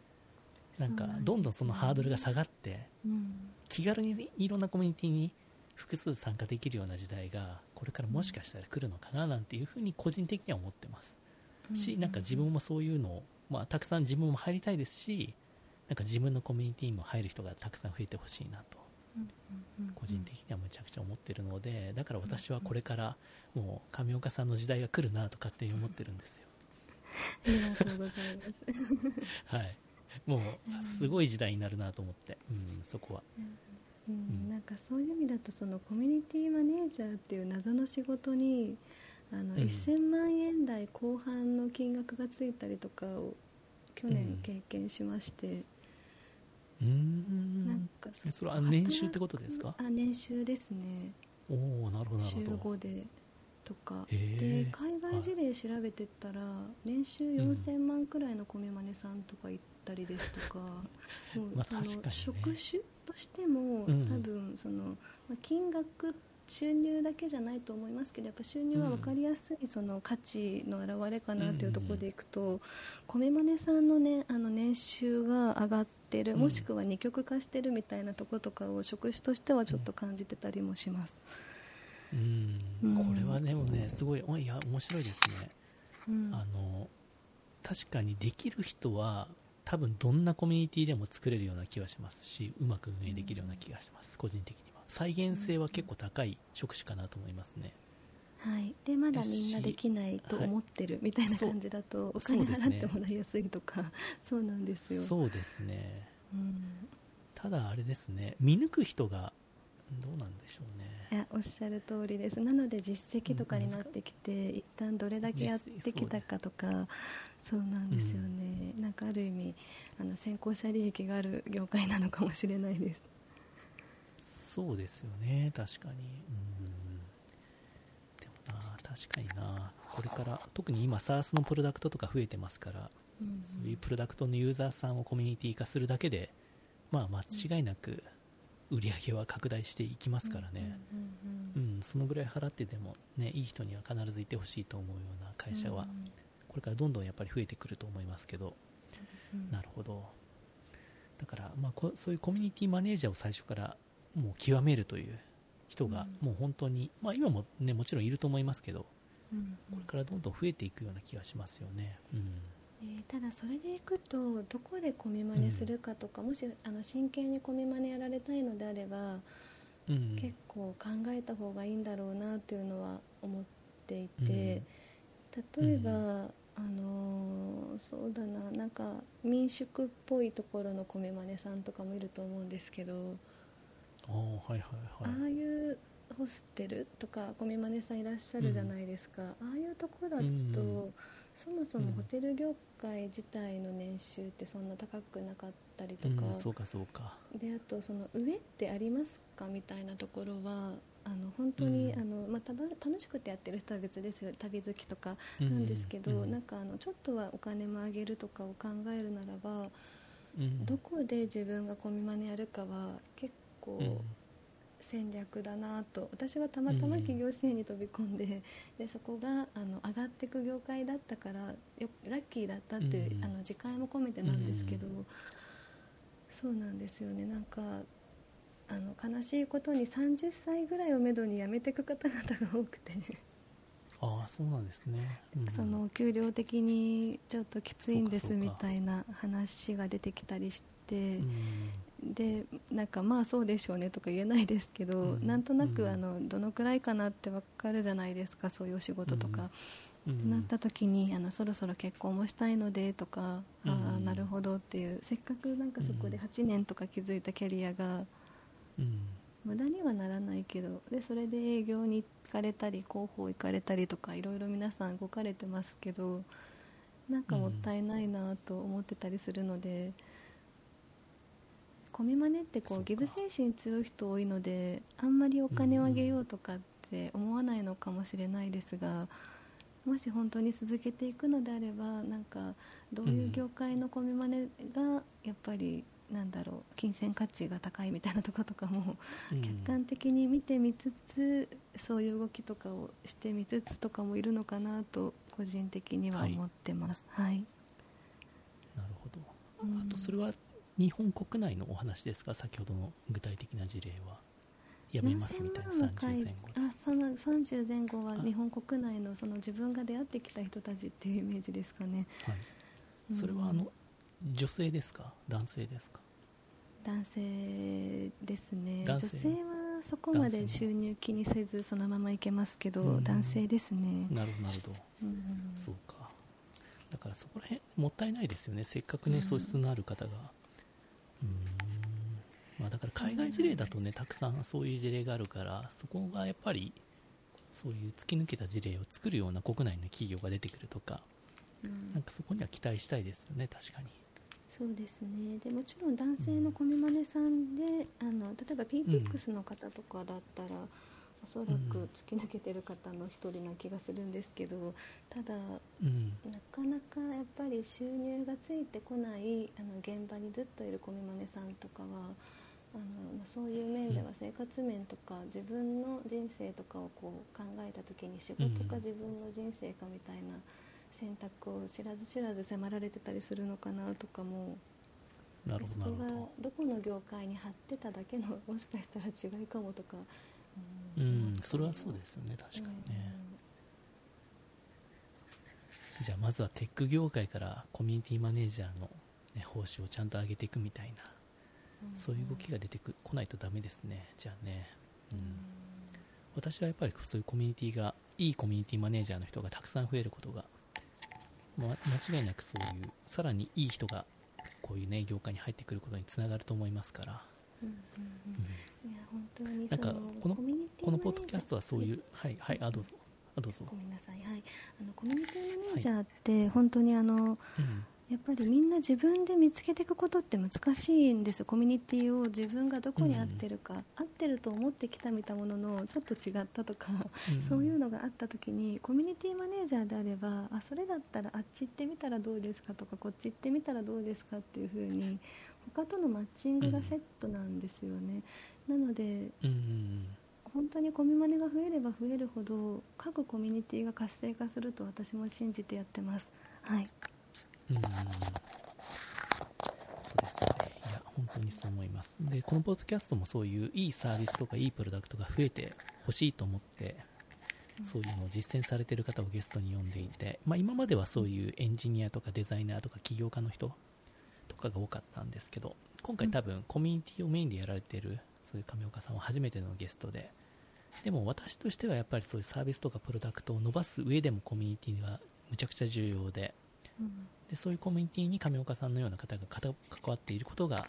なんかどんどんそのハードルが下がってうん。気軽にいろんなコミュニティに複数参加できるような時代がこれからもしかしたら来るのかななんていうふうに個人的には思ってます。しなんか自分もそういうのを、まあ、たくさん自分も入りたいですしなんか自分のコミュニティにも入る人がたくさん増えてほしいなと個人的にはむちゃくちゃ思ってるのでだから私はこれからもう上岡さんの時代が来るなと勝手に思ってるんですよ。ありがとうございます。はいもうすごい時代になるなと思って、うん、そこは。うん。うんなんかそういう意味だとそのコミュニティマネージャーっていう謎の仕事にあの、うん。1000万円台後半の金額がついたりとかを去うん。年経験しまして、うーん。なんかえそれは年収ってことですか？あ年収ですね。おおなるほどな週るほど。5でとか。へでえ海外事例調べてったら年収4000万くらいのコミマネさんとか行ったりですとか、もうその職種としても、うん多分その、まあ、金額収入だけじゃないと思いますけどやっぱ収入は分かりやすいその価値の表れかなというところでいくと、コミマネさんの,、ね、あの年収が上がってる、うん。もしくは二極化してるみたいなところとかを職種としてはちょっと感じてたりもします。うん。うん。これはでもねすごいおいや面白いですね。うん。あの確かにできる人は多分どんなコミュニティでも作れるような気がしますしうまく運営できるような気がします。個人的には。再現性は結構高い職種かなと思いますね。はい、でまだみんなできないと思ってるみたいな感じだと、お金そうですね。払ってもらいやすいとか。そうなんですよ。そうですね。うん、ただあれですね。見抜く人がどうなんでしょうね。いやおっしゃる通りです。なので実績とかになってきて、一旦どれだけやってきたかとかそうなんですよね、なんかある意味あの先行者利益がある業界なのかもしれないです。そうですよね。確かに。うん。でもな確かにな。これから特に今 SARS のプロダクトとか増えてますからうんそういうプロダクトのユーザーさんをコミュニティ化するだけで、まあ、間違いなく売り上げは拡大していきますからね、ううんんそのぐらい払ってでも、ね、いい人には必ずいてほしいと思うような会社は、これからどんどんやっぱり増えてくると思いますけど、うん。なるほど。だから、まあ、こそういうコミュニティマネージャーを最初からもう極めるという人がうん。もう本当に、まあ、今も、ね、もちろんいると思いますけどうん。これからどんどん増えていくような気がしますよね。うん。えーただそれでいくとどこでコミマネするかとか、もしあの真剣にコミマネやられたいのであれば、うん。結構考えた方がいいんだろうなっていうのは思っていて、例えば、うあのーそうだななんか民宿っぽいところのコミマネさんとかもいると思うんですけど、ああはいはいはい。ああいうホステルとかコミマネさんいらっしゃるじゃないですか、ああいうとこだと、うんそもそもホテル業界自体の年収ってそんな高くなかったりとか、うん、そうかそうか。であとその上ってありますかみたいなところはあの本当に、うん。あのまあ、ただ楽しくてやってる人は別ですよ。旅好きとかなんですけど、うんなんかあのちょっとはお金もあげるとかを考えるならば、うんどこで自分がコミマネやるかは結構、うん。戦略だなと。私はたまたま企業支援に飛び込んで,、でそこがあの上がっていく業界だったからよラッキーだったっていう、うんあの自戒も込めてなんですけど、そうなんですよね。なんかあの悲しいことに30歳ぐらいをめどに辞めていく方々が多くて、ああそうなんですね、うん。その給料的にちょっときついんですみたいな話が出てきたりして。うん。でなんかまあそうでしょうねとか言えないですけど、うん。なんとなうん。くあのどのくらいかなって分かるじゃないですかそういうお仕事とか、うん。なった時にあのそろそろ結婚もしたいのでとか、うん。ああなるほどっていうせっかくなんかそこでうん。8年とか築いたキャリアがうん無駄にはならないけどでそれで営業に行かれたり広報行かれたりとかいろいろ皆さん動かれてますけどなんかもったいないなと思ってたりするので。コミマネってこうギブ精神強い人多いのであんまりお金をあげようとかって思わないのかもしれないですがもし本当に続けていくのであればなんかどういう業界のコミマネがやっぱりなんだろう金銭価値が高いみたいなところとかもうん。客観的に見てみつつそういう動きとかをしてみつつとかもいるのかなと個人的には思ってます。はい、なるほど。うん。あとそれは日本国内のお話ですか？先ほどの具体的な事例は。やめますみたいな4000万30回前後で。あその30前後はあ。日本国内のその自分が出会ってきた人たちっていうイメージですかね。はい。うん。それはあの女性ですか？男性ですか？男性ですね。女性はそこまで収入気にせずそのままいけますけど、うん。男性ですね、なるほどなるほど。うんそうか。だからそこら辺もったいないですよね。せっかくねうん。素質のある方が。うーん。まあだから海外事例だとねたくさんそういう事例があるからそこがやっぱりそういう突き抜けた事例を作るような国内の企業が出てくるとかうん。なんかそこには期待したいですよね確かにそうですね。でもちろん男性のコミマネさんで、あの例えば PTX の方とかだったら、おそらく突き抜けてる方の一人な気がするんですけどただうん。なかなかやっぱり収入がついてこないあの現場にずっといるコミマネさんとかはあのまあそういう面では生活面とか自分の人生とかをこう考えた時に仕事かうん。自分の人生かみたいな選択を知らず知らず迫られてたりするのかなとかも。なるほそこがど。この業界に貼ってただけのもしかしたら違いかもとか、どうんそれはそうですよね確かにね。じゃあまずはテック業界からコミュニティマネージャーの、ね、報酬をちゃんと上げていくみたいなそういう動きが出てくこないとダメですねじゃあね、うん、私はやっぱりそういうコミュニティがいいコミュニティマネージャーの人がたくさん増えることが、まあ間違いなくそういうさらにいい人がこういうね業界に入ってくることにつながると思いますから、なんかこのこのポッドキャストはそういうはいはいあどうぞ。あどうぞ、ごめんなさい、はい、あのコミュニティマネージャーって本当にあの、うんやっぱりみんな自分で見つけていくことって難しいんです。コミュニティを自分がどこに合ってるか、合ってると思ってきたみたもののちょっと違ったとか、うん。そういうのがあった時にコミュニティマネージャーであればあそれだったらあっち行ってみたらどうですかとかこっち行ってみたらどうですかっていう風に他とのマッチングがセットなんですよね、なのでうんうん本当にコミマネが増えれば増えるほど各コミュニティが活性化すると私も信じてやってます。はい、うん。そうですよねいや本当にそう思います。でこのポッドキャストもそういういいサービスとかいいプロダクトが増えてほしいと思ってそういうのを実践されてる方をゲストに呼んでいて、まあ、今まではそういうエンジニアとかデザイナーとか起業家の人とかが多かったんですけど今回多分コミュニティをメインでやられてるそういう亀岡さんは初めてのゲストででも私としてはやっぱりそういうサービスとかプロダクトを伸ばす上でもコミュニティがむちゃくちゃ重要ででそういうコミュニティに亀岡さんのような方が関わっていることが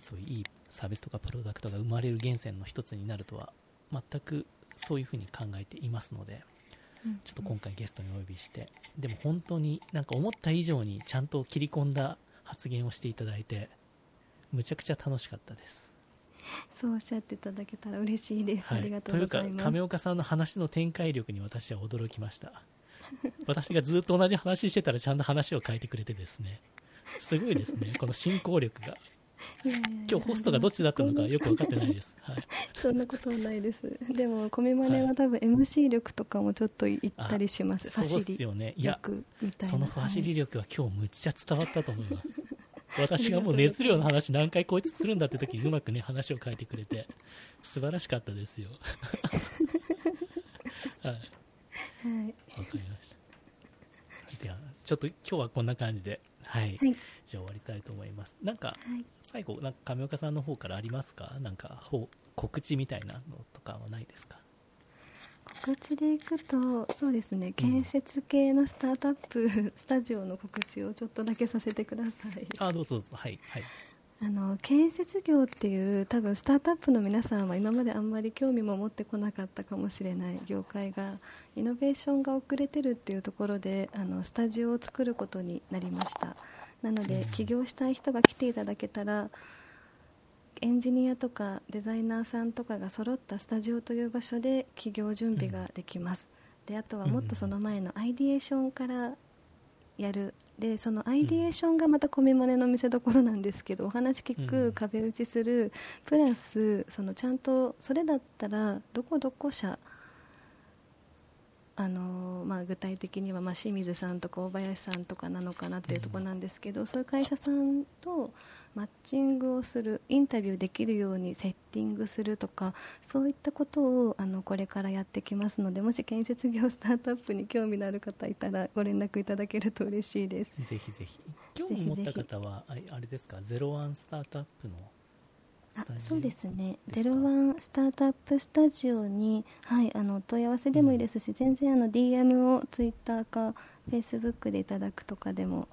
そういういいサービスとかプロダクトが生まれる源泉の一つになるとは全くそういうふうに考えていますのでうんちょっと今回ゲストにお呼びしてでも本当になんか思った以上にちゃんと切り込んだ発言をしていただいてむちゃくちゃ楽しかったです。そうおっしゃっていただけたら嬉しいです。はい、ありがとうございます。というか亀岡さんの話の展開力に私は驚きました 私がずっと同じ話してたらちゃんと話を変えてくれてですね。すごいですね。この進行力が。いやいや今日ホストがどっちだったのかよく分かってないです、はい、そんなことはないです。でもコミマネは多分 MC 力とかもちょっといったりします。そう走り。ですよねいや。その走はいり力は今日むっちゃ伝わったと思います。私がもう熱量の話何回こいつするんだって時にうまくね話を変えてくれて。素晴らしかったですよ。はいはい。わかりました。では、ちょっと今日はこんな感じで、はい。はい。じゃあ終わりたいと思います。なんか、はい。最後、なんか亀岡さんの方からありますか？なんか、ほう告知みたいなのとかはないですか？告知でいくとそうですね建設系のスタートアップスタジオの告知をちょっとだけさせてくださいあ、どうぞどうぞ。はい、はい。あの建設業っていう多分スタートアップの皆さんは今まであんまり興味も持ってこなかったかもしれない業界がイノベーションが遅れてるっていうところであのスタジオを作ることになりました。なので、起業したい人が来ていただけたらエンジニアとかデザイナーさんとかが揃ったスタジオという場所で起業準備ができます、であとはもっとその前のアイディエーションからやるでそのアイディエーションがまた米マネの見せ所なんですけどお話聞く、壁打ちするプラスそのちゃんとそれだったらどこどこ社あのまあ、具体的にはまあ清水さんとか大林さんとかなのかなっていうところなんですけど、そういう会社さんとマッチングをするインタビューできるようにセッティングするとかそういったことをあのこれからやってきますのでもし建設業スタートアップに興味のある方いたらご連絡いただけると嬉しいです。ぜひぜひ。興味持った方はあれですか？ゼロワンスタートアップのそうですね、ゼロワンスタートアップスタジオに、はい、あのお問い合わせでもいいですし、うん、全然あの DM をツイッターかフェイスブックでいただくとかでも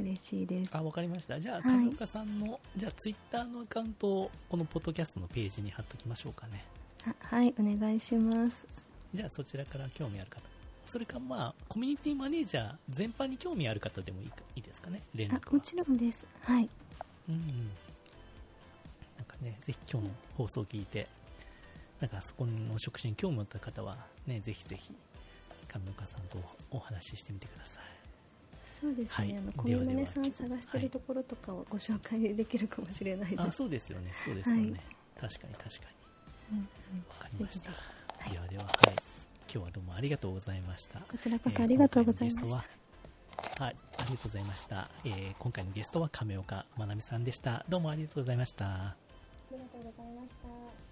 嬉しいです。あわかりました。じゃあ上岡さんの、はい、じゃあツイッターのアカウントをこのポッドキャストのページに貼っときましょうかね。はいお願いします。じゃあそちらから興味ある方。それかまあコミュニティマネージャー全般に興味ある方でもいいいいですかね？連絡あもちろんです。はい。うん、うんね、ぜひ今日の放送を聞いて、なんかそこの職種に興味を持った方は、ね、ぜひぜひ、上岡さんとお話ししてみてください。そうですね、はい、あの小宮さん探してるところとかをご紹介できるかもしれないです。はい、あそうですよね、そうですよね。はい、確かに確かに。わ、うんうん、かりました。ではでは、はい。今日はどうもありがとうございました。こちらこそありがとうございました。はい、ありがとうございました。えー、今回のゲストは亀岡まなみさんでした。どうもありがとうございました。ありがとうございました。